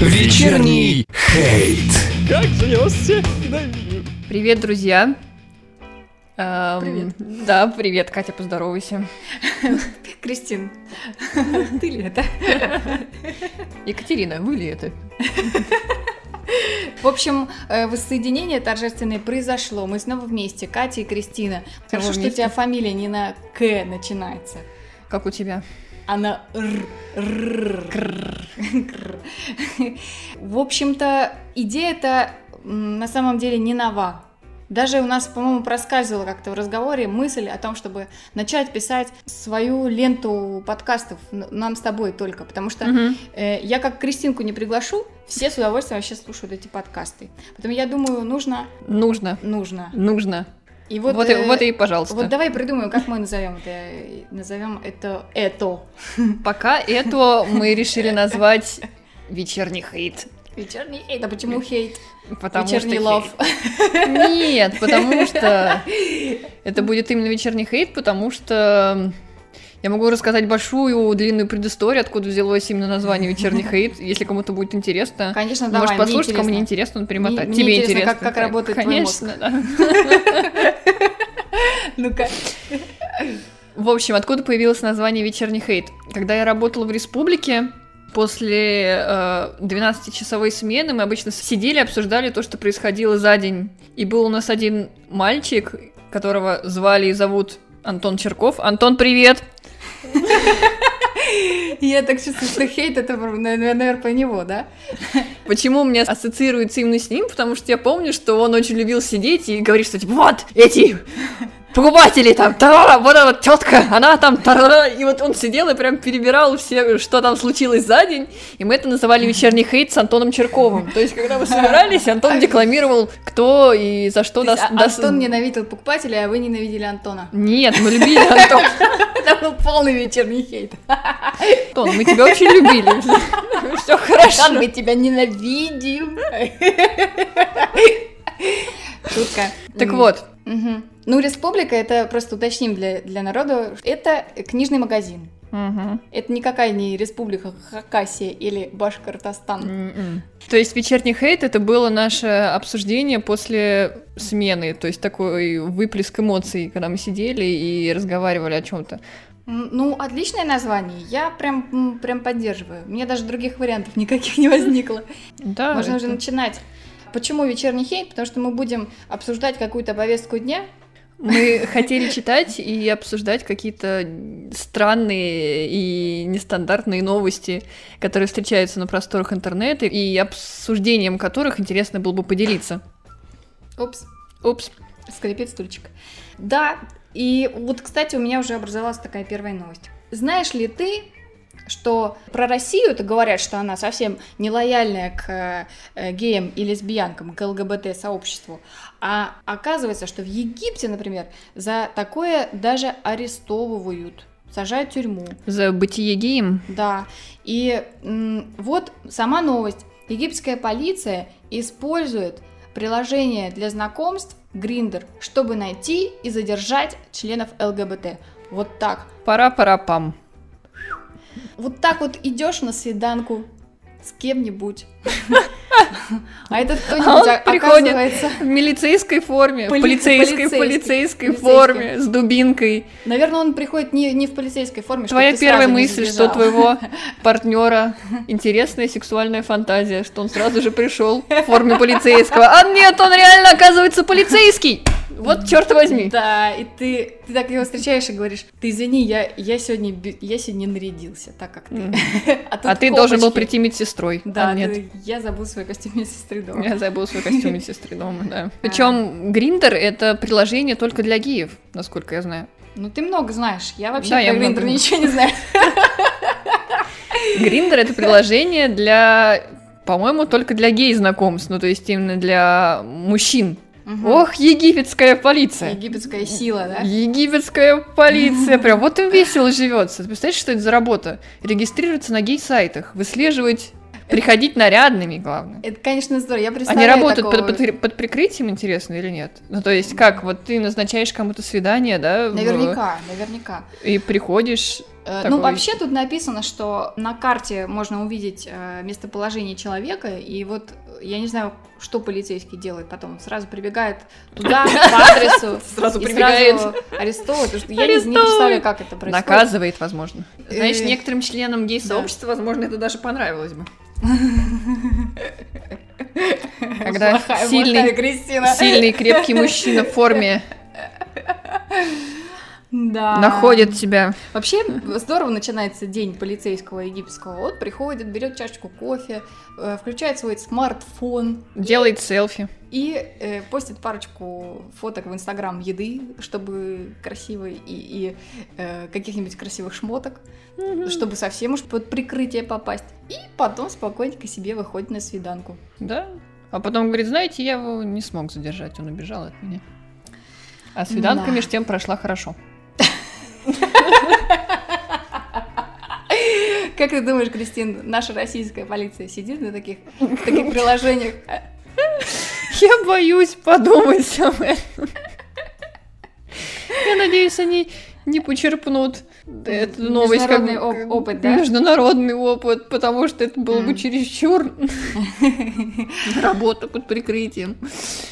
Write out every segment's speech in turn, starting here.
Вечерний хейт. Как занесся Привет, друзья. Эм, Привет. Да, привет, Катя, поздоровайся. Кристин, ты ли это? Екатерина, вы ли это? В общем, э, воссоединение торжественное произошло. Мы снова вместе, Катя и Кристина. Хорошо, что у тебя фамилия не на К начинается, Как у тебя? А на Р. Р. Кр. В общем-то, идея-то м, на самом деле не нова. Даже у нас, по-моему, проскальзывала как-то в разговоре мысль о том, чтобы начать писать свою ленту подкастов нам с тобой только, потому что Мгм. Э, Я как Кристинку не приглашу, все с удовольствием вообще слушают эти подкасты. Поэтому я думаю, нужно, Нужно. нужно. Нужно. И Вот, вот, и, э, вот и пожалуйста. вот давай придумаем, как мы назовем это. Назовем это это. Пока это мы решили назвать вечерний хейт. Вечерний хейт. А почему хейт? Потому Вечерний что хейт. Нет, потому что это будет именно вечерний хейт, потому что я могу рассказать большую длинную предысторию, откуда взялось именно название вечерний хейт, если кому-то будет интересно. Конечно, давай. Может мне послушать, кому не интересно. он перемотать. Тебе интересно, как- работает твой Конечно, да. Ну-ка. В общем, откуда появилось название вечерний хейт? Когда я работала в республике, после э, 12-часовой смены мы обычно сидели, обсуждали то, что происходило за день. И был у нас один мальчик, которого звали и зовут Антон Черков. Антон, привет! Я так чувствую, что хейт это, наверное, про него, да? Почему у меня ассоциируется именно с ним? Потому что я помню, что он очень любил сидеть и говорить, что типа, вот эти покупатели там, та вот эта вот тетка, она там, та и вот он сидел и прям перебирал все, что там случилось за день, и мы это называли вечерний хейт с Антоном Черковым. То есть, когда мы собирались, Антон декламировал, кто и за что даст... а- Антон ненавидел покупателя, а вы ненавидели Антона. Нет, мы любили Антон. Это был полный вечерний хейт. Антон, мы тебя очень любили. Все Антон, хорошо. мы тебя ненавидим. Шутка. Так вот, мгм. Ну, республика, это просто уточним для, для народа, это книжный магазин. Мгм. Это никакая не республика Хакасия или Башкортостан. М-м. То есть вечерний хейт это было наше обсуждение после смены, то есть такой выплеск эмоций, когда мы сидели и разговаривали о чем-то. Ну, отличное название. Я прям, прям поддерживаю. Меня даже других вариантов никаких не возникло. Да. Можно это- уже начинать. Почему вечерний хейт? Потому что мы будем обсуждать какую-то повестку дня. Мы хотели читать и обсуждать какие-то странные и нестандартные новости, которые встречаются на просторах интернета, и обсуждением которых интересно было бы поделиться. Опс. Упс. Скрипит стульчик. Да, и вот, кстати, у меня уже образовалась такая первая новость. Знаешь ли ты, что про Россию это говорят, что она совсем не лояльная к э, геям и лесбиянкам, к ЛГБТ-сообществу, а оказывается, что в Египте, например, за такое даже арестовывают, сажают в тюрьму. За бытие геем. Да, и м, вот сама новость. Египетская полиция использует приложение для знакомств Гриндер, чтобы найти и задержать членов ЛГБТ. Вот так. Пара-пара-пам. Вот так вот идешь на свиданку с кем-нибудь. А этот А он кто-нибудь о- приходит оказывается... В милицейской форме, Поли- полицейской, полицейской, полицейской форме, с дубинкой. Наверное, он приходит не, не в полицейской форме, Твоя первая мысль, что твоего партнера интересная сексуальная фантазия, что он сразу же пришел в форме полицейского. А нет, он реально оказывается полицейский! Вот черт возьми. Да, и ты, ты так его встречаешь и говоришь, ты извини, я, я, сегодня, я сегодня нарядился, так как ты. М. тут А ты должен был прийти медсестрой. Да, а нет. ты- я забыл свой костюм медсестры дома. Я забыл свой костюм медсестры дома, да. Причем Гриндер это приложение только для геев, насколько я знаю. Ну ты много знаешь, я вообще Да, про много Гриндер ничего не знаю. Гриндер это приложение для, по-моему, только для гей-знакомств, ну то есть именно для мужчин. Мгм. Ох, египетская полиция. Египетская сила, да? Египетская полиция, прям вот им весело живется. Ты представляешь, что это за работа? Регистрироваться на гей-сайтах, выслеживать, приходить нарядными, главное. Это, конечно, здорово. Я Они работают под, такого- под- под прикрытием, интересно, или нет? Ну, то есть, как, вот ты назначаешь кому-то свидание, да? в- Наверняка, наверняка. И приходишь, Э, такой- Ну, вообще тут написано, что на карте можно увидеть э, местоположение человека, и вот я не знаю, что полицейский делает потом. Сразу прибегает туда, по адресу, Сразу и прибегает. сразу арестовывает. потому что я не- представляю, как это происходит. Наказывает, возможно. Знаешь, Э, некоторым членам гей-сообщества, возможно, это даже понравилось бы. Когда Плохая, сильный, Кристина. сильный, крепкий мужчина в форме Да. находит тебя. Вообще здорово начинается день полицейского египетского. Вот приходит, берет чашечку кофе, э, включает свой смартфон Делает селфи. и э, постит парочку фоток в Инстаграм еды, чтобы красивой и, и, э, каких-нибудь красивых шмоток, чтобы совсем уж под прикрытие попасть. И потом спокойненько себе выходит на свиданку. Да. А потом говорит, знаете, я его не смог задержать, он убежал от меня. А свиданка Да. меж тем прошла хорошо. Как ты думаешь, Кристин, наша российская полиция сидит на таких, таких приложениях? Я боюсь подумать об этом. Я надеюсь, они не почерпнут эту новость как оп- опыт, да? Международный опыт, потому что это было бы М. чересчур работа под прикрытием.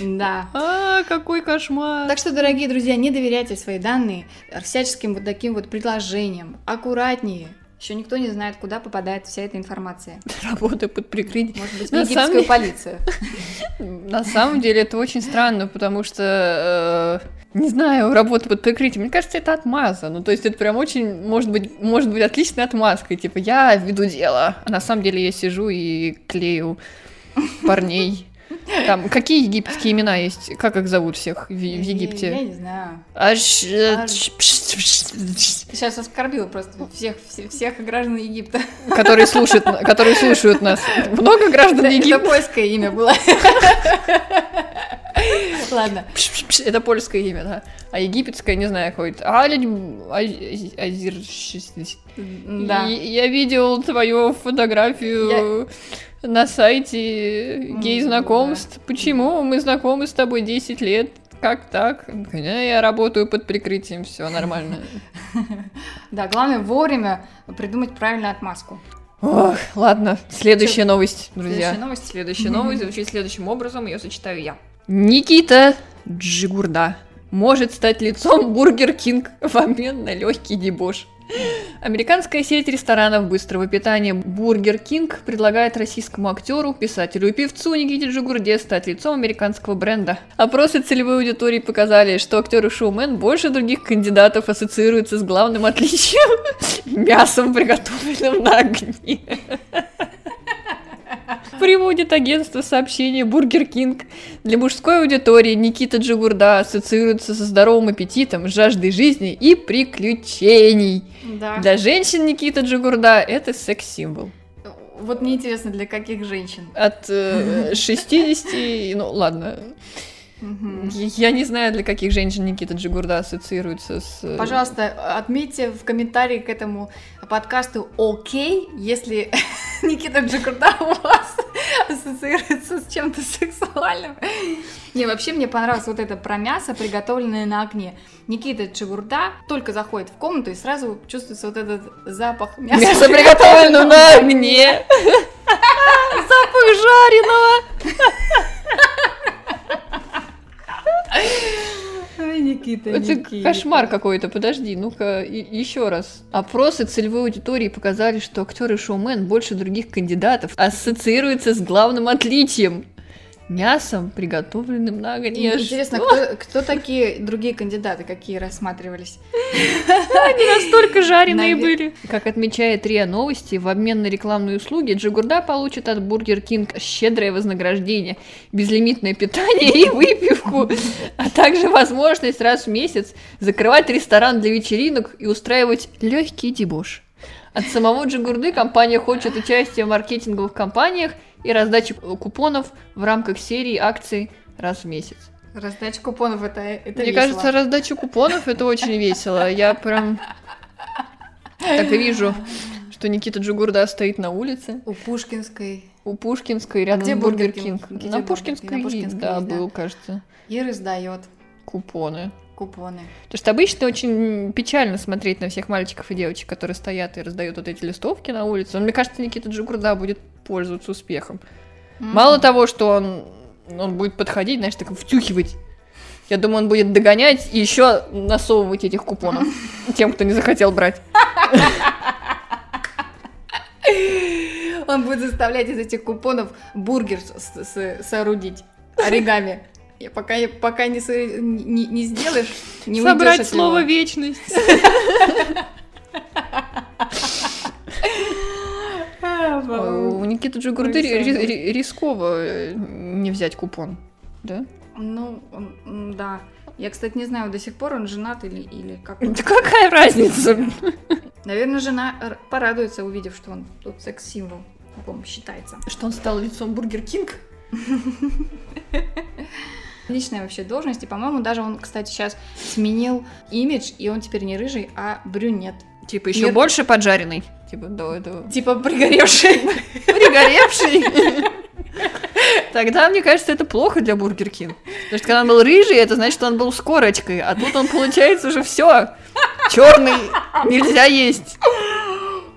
Да. А, какой кошмар. Так что, дорогие друзья, не доверяйте свои данные всяческим вот таким вот предложениям. Аккуратнее. Еще никто не знает, куда попадает вся эта информация. Работа под прикрытием. Может быть, египетскую самом полицию. На самом деле это очень странно, потому что, э, не знаю, работа под прикрытием, мне кажется, это отмаза. Ну, то есть это прям очень, может быть, может быть отличной отмазкой. Типа, я веду дело, а на самом деле я сижу и клею парней. Там, какие египетские имена есть? Как их зовут всех в, в Я Египте? не знаю. Аж... Аж. Ты сейчас оскорбила просто всех, все- всех граждан Египта. Которые слушают, которые слушают нас. Много граждан Это Египта? польское имя было. Ладно. Это польское имя, да. А египетское, не знаю, какое-то. Ази- Азир... Да. Я видел твою фотографию на сайте гей-знакомств. Почему? Мы знакомы с тобой 10 лет. Как так? «Да, Я работаю под прикрытием, все нормально. Да, главное вовремя придумать правильную отмазку. Ох, ладно, следующая новость, друзья. Следующая новость. Следующая новость звучит следующим образом, ее зачитаю я. Никита Джигурда может стать лицом Бургер Кинг в обмен на легкий дебош. Американская сеть ресторанов быстрого питания Бургер Кинг предлагает российскому актеру, писателю и певцу Никите Джигурде стать лицом американского бренда. Опросы целевой аудитории показали, что актер и шоумен больше других кандидатов ассоциируются с главным отличием – мясом, приготовленным на огне. Приводит агентство сообщения Бургер Кинг. Для мужской аудитории Никита Джигурда ассоциируется со здоровым аппетитом, жаждой жизни и приключений. Да. Для женщин Никита Джигурда это секс-символ. Вот мне интересно, для каких женщин? От э, 60, ну ладно, Мгм. я не знаю, для каких женщин Никита Джигурда ассоциируется с... э, Пожалуйста, отметьте в комментарии к этому подкасту окей, если Никита Джигурда у вас ассоциируется с чем-то сексуальным. Не, вообще мне понравилось вот это про мясо, приготовленное на огне. Никита Джигурда только заходит в комнату и сразу чувствуется вот этот запах мяса. Мясо приготовлено на огне. Запах жареного. Никита, Это Никита. кошмар какой-то, подожди, ну-ка еще раз. Опросы целевой аудитории показали, что актер и шоумен больше других кандидатов ассоциируются с главным отличием мясом, приготовленным на огне. Интересно, кто, кто такие другие кандидаты, какие рассматривались? Они настолько жареные были. Как отмечает РИА Новости, в обмен на рекламные услуги Джигурда получит от Бургер Кинг щедрое вознаграждение, безлимитное питание и выпивку, а также возможность раз в месяц закрывать ресторан для вечеринок и устраивать легкий дебош. От самого Джигурды компания хочет участия в маркетинговых кампаниях и раздачи купонов в рамках серии акций раз в месяц. Раздача купонов это, это Мне весело. кажется, раздача купонов это очень весело. Я прям так и вижу, что Никита Джигурда стоит на улице у Пушкинской у Пушкинской, рядом Где с Бургер Кинг? Кинг. Где На? Пушкинской, На Пушкинской да, есть, да? был, кажется, и раздает. купоны. Купоны. Потому что обычно очень печально смотреть на всех мальчиков и девочек, которые стоят и раздают вот эти листовки на улице. Но мне кажется, Никита Джигурда будет пользоваться успехом. Мало того, что он, он будет подходить, знаешь, так втюхивать. Я думаю, он будет догонять и еще насовывать этих купонов тем, кто не захотел брать. Он будет заставлять из этих купонов бургер соорудить оригами. И пока, пока не, не, не сделаешь, не Собрать от слово него. вечность. У Никиты Джигурды ри- ри- ри- рисково э, не взять купон. Да? Ну, да. Я, кстати, не знаю, до сих пор он женат или, или как. Да какая разница? Наверное, жена порадуется, увидев, что он тут секс-символ. по считается. Что он стал лицом Бургер Кинг? Отличная вообще должность, и, по-моему, даже он, кстати, сейчас сменил имидж, и он теперь не рыжий, а брюнет. Типа еще Нет. больше поджаренный. Типа до этого. Типа пригоревший. Пригоревший. Тогда, мне кажется, это плохо для Бургер Кинг. Потому что когда он был рыжий, это значит, что он был с корочкой. А тут он, получается, уже все. Черный. Нельзя есть.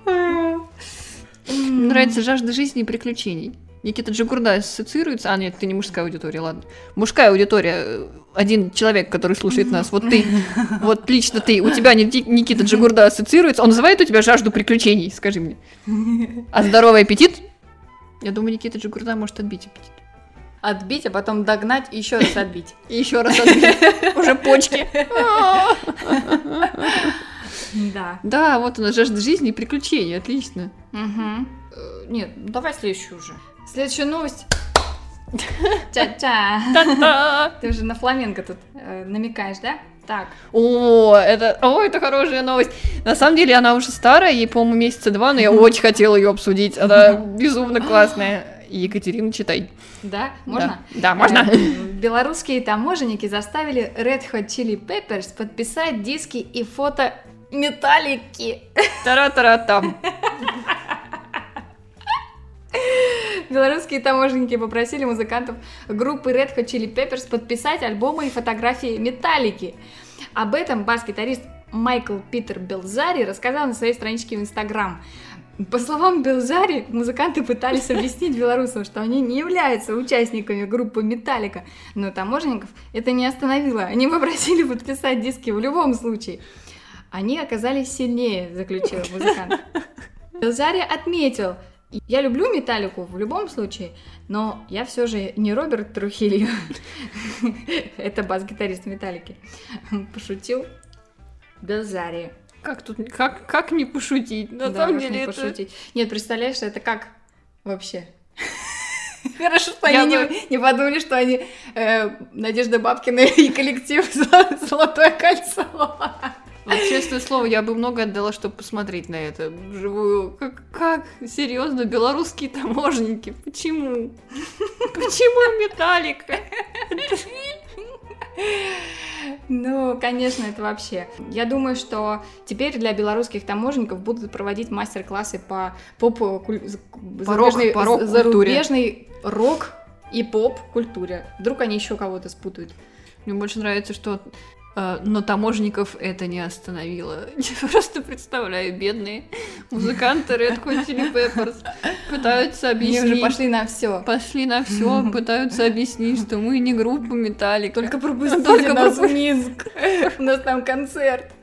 Нравится жажда жизни и приключений. Никита Джигурда ассоциируется... А, нет, ты не мужская аудитория, ладно. Мужская аудитория. э, Один человек, который слушает нас, вот ты, вот лично ты, у тебя Ники- Никита Джигурда ассоциируется, он называет у тебя жажду приключений, скажи мне. А здоровый аппетит? Я думаю, Никита Джигурда может отбить аппетит. Отбить, а потом догнать и еще раз отбить. И еще раз отбить. Уже почки. Да. Да, вот она, жажда жизни и приключений, отлично. Угу. Нет, ну давай следующую уже. Следующая новость. Ча-ча. Ты уже на фламенко тут э, намекаешь, да? Так. О, это, о, это хорошая новость. На самом деле она уже старая, ей, по-моему, месяца два, но я очень хотела ее обсудить. Она безумно классная. Екатерина, читай. Да? Можно? Да, Да, можно. Э, Белорусские таможенники заставили Red Hot Chili Peppers подписать диски и фото металлики. Тара-тара-там. Белорусские таможенники попросили музыкантов группы Red Hot Chili Peppers подписать альбомы и фотографии металлики. Об этом бас-гитарист Майкл Питер Белзари рассказал на своей страничке в Инстаграм. По словам Белзари, музыканты пытались объяснить белорусам, что они не являются участниками группы Металлика, но таможенников это не остановило. Они попросили подписать диски в любом случае. Они оказались сильнее, заключил музыкант. Белзари отметил, я люблю Металлику в любом случае, но я все же не Роберт Трухильо. Это бас-гитарист Металлики. Пошутил Белзари. Как тут, как, как не пошутить? На Да, самом деле не это... пошутить. Нет, представляешь, это как вообще? Хорошо, что они не, не подумали, что они э, Надежда Бабкина и коллектив «Зо- «Золотое кольцо». Вот, честное слово, я бы много отдала, чтобы посмотреть на это вживую. Как, как? Серьезно, белорусские таможенники? Почему? Почему металлика? Ну, конечно, это вообще. Я думаю, что теперь для белорусских таможенников будут проводить мастер-классы по поп куль- зарубежной- зарубежной рок и поп-культуре. Вдруг они еще кого-то спутают. Мне больше нравится, что но таможенников это не остановило. Я просто представляю, бедные музыканты Red Hot Chili Peppers пытаются Они уже объяснить. пошли на все. Пошли на все, пытаются объяснить, что мы не группа Металлика. Только пропустите Только нас пропу- в Минск. У нас там концерт.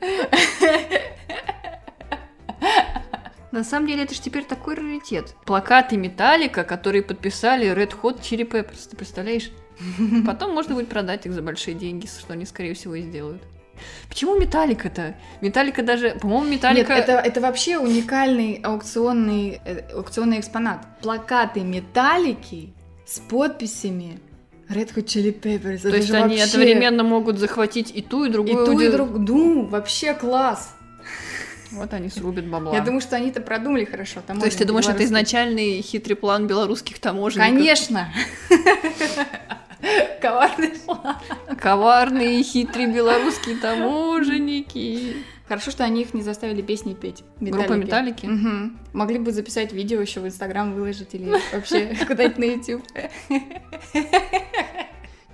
На самом деле, это же теперь такой раритет. Плакаты Металлика, которые подписали Red Hot Chili Peppers, ты представляешь? Потом можно будет продать их за большие деньги, что они, скорее всего, и сделают. Почему Металлика-то? Металлика даже... По-моему, Нет, Металлика... это, это вообще уникальный аукционный, э, аукционный экспонат. Плакаты металлики с подписями Red Hot Chili Peppers. То Это есть они вообще- одновременно могут захватить и ту, и И другую. ту, и ауди- друг... Ну, вообще класс. Вот они срубят бабла. Я думаю, что они-то продумали хорошо. То есть ты думаешь, это изначальный хитрый план белорусских таможенников? Конечно. Коварный план. Коварные и хитрые белорусские таможенники. Хорошо, что они их не заставили песни петь. Группа Металлики? Мгм. Могли бы записать видео еще в Инстаграм выложить или вообще куда-нибудь на YouTube.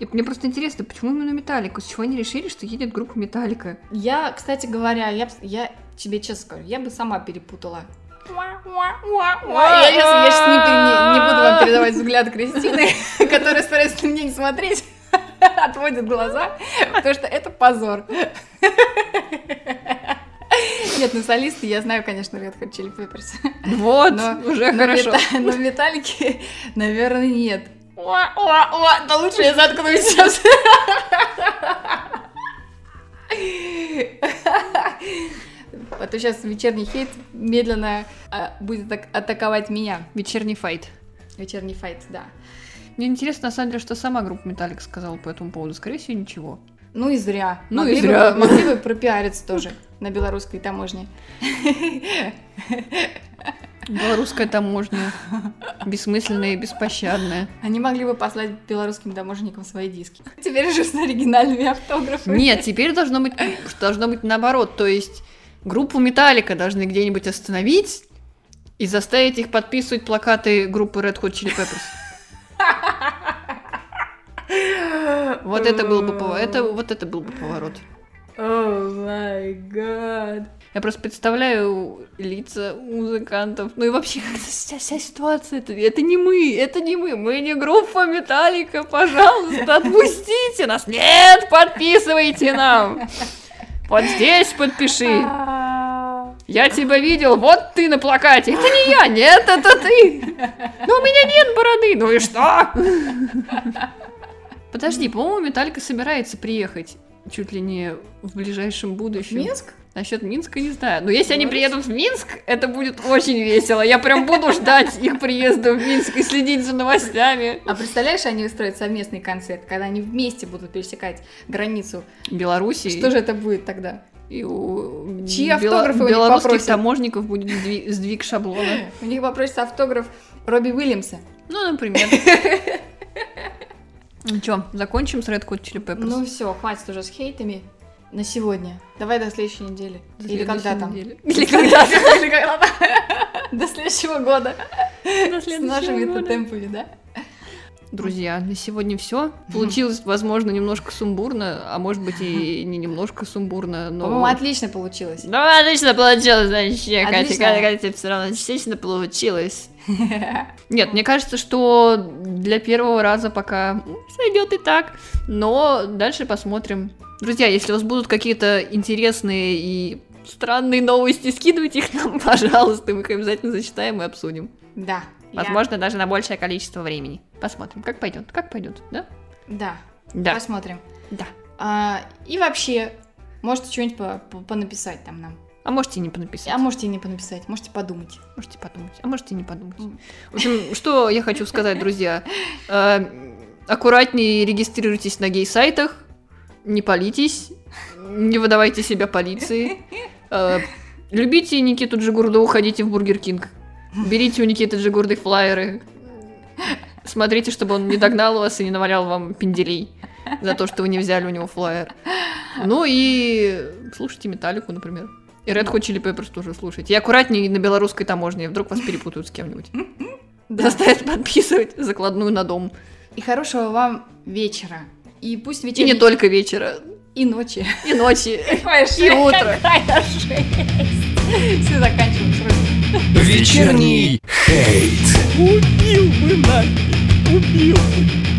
И мне просто интересно, почему именно Металлика? С чего они решили, что едет группа Металлика? Я, кстати говоря, я, я тебе честно скажу, я бы сама перепутала. Я сейчас не, пере- не- не буду вам передавать взгляд Кристины, которая старается на меня не смотреть, отводит глаза, потому что это позор. Нет, ну солисты я знаю, конечно, Red Hot Chili Peppers. Вот, Но- уже но хорошо. мета- Но в металлике, наверное, нет. Уа, уа, уа, Да лучше я заткнусь сейчас. А то сейчас вечерний хейт медленно а, будет так атаковать меня. Вечерний файт. Вечерний файт, да. Мне интересно, на самом деле, что сама группа Металлик сказала по этому поводу. Скорее всего, ничего. Ну и зря. Ну и Могли бы- зря. Могли бы пропиариться тоже на белорусской таможне. Белорусская таможня. Бессмысленная и беспощадная. Они могли бы послать белорусским таможенникам свои диски. Теперь уже с оригинальными автографами. Нет, теперь должно быть, должно быть наоборот. То есть группу Металлика должны где-нибудь остановить и заставить их подписывать плакаты группы Red Hot Chili Peppers. Вот это был бы поворот. Это, вот это был бы поворот. О май гад. Я просто представляю лица музыкантов. Ну и вообще, как-то вся, вся ситуация. Это, это не мы, это не мы. Мы не группа Металлика. Пожалуйста, отпустите нас. Нет, подписывайте нам. Вот здесь подпиши. Я тебя видел, вот ты на плакате. Это не я, нет, это ты. Но у меня нет бороды. Ну и что? Подожди, по-моему, Металлика собирается приехать чуть ли не в ближайшем будущем. Минск? Насчет Минска не знаю. Но если они Беларусь? приедут в Минск, это будет очень весело. Я прям буду ждать их приезда в Минск и следить за новостями. А представляешь, они устроят совместный концерт, когда они вместе будут пересекать границу. Беларуси. Что же это будет тогда? И у Чьи бела- автографы у них белорусских попросят? таможников будет сдви- сдвиг шаблона. У них попросится автограф Робби Уильямса. Ну, например. Ну чё, закончим с Red Hot Chili Peppers? Ну все, хватит уже с хейтами на сегодня. Давай до следующей недели. До Или когда там. недели. Или когда там. До следующего года. До С следующего нашими года. темпами, да? Друзья, на сегодня все. Получилось, возможно, немножко сумбурно, а может быть и не немножко сумбурно, но... По-моему, отлично получилось. Ну, отлично получилось, вообще, Катя, Отлично. Катя, Катя, все равно отлично получилось. Нет, мне кажется, что для первого раза пока сойдет и так, но дальше посмотрим. Друзья, если у вас будут какие-то интересные и странные новости, скидывайте их нам, пожалуйста, мы их обязательно зачитаем и обсудим. Да. я- Возможно, даже на большее количество времени. Посмотрим, как пойдет, как пойдет, да? Да. Да. Посмотрим. Да. А, и вообще, можете что-нибудь по- по- понаписать там нам. А можете не понаписать. А можете не понаписать, можете подумать. Можете подумать, а можете не подумать. В общем, что я хочу сказать, друзья. Э, Аккуратнее регистрируйтесь на гей-сайтах, не палитесь, не выдавайте себя полиции. Э, Любите Никиту Джигурду, ходите в Бургер Кинг. Берите у Никиты Джигурды флайеры. Смотрите, чтобы он не догнал вас и не навалял вам пенделей за то, что вы не взяли у него флайер. Ну и слушайте Металлику, например. И Red Hot Chili Peppers тоже слушайте. И аккуратнее на белорусской таможне, вдруг вас перепутают с кем-нибудь. Да. Заставят подписывать закладную на дом. И хорошего вам вечера. И пусть И вечер... не только вечера, И ночи. и ночи. Какая И утро. Какая жесть. Все, заканчиваем срочно. Вечерний хейт. Убил бы нафиг, убил бы.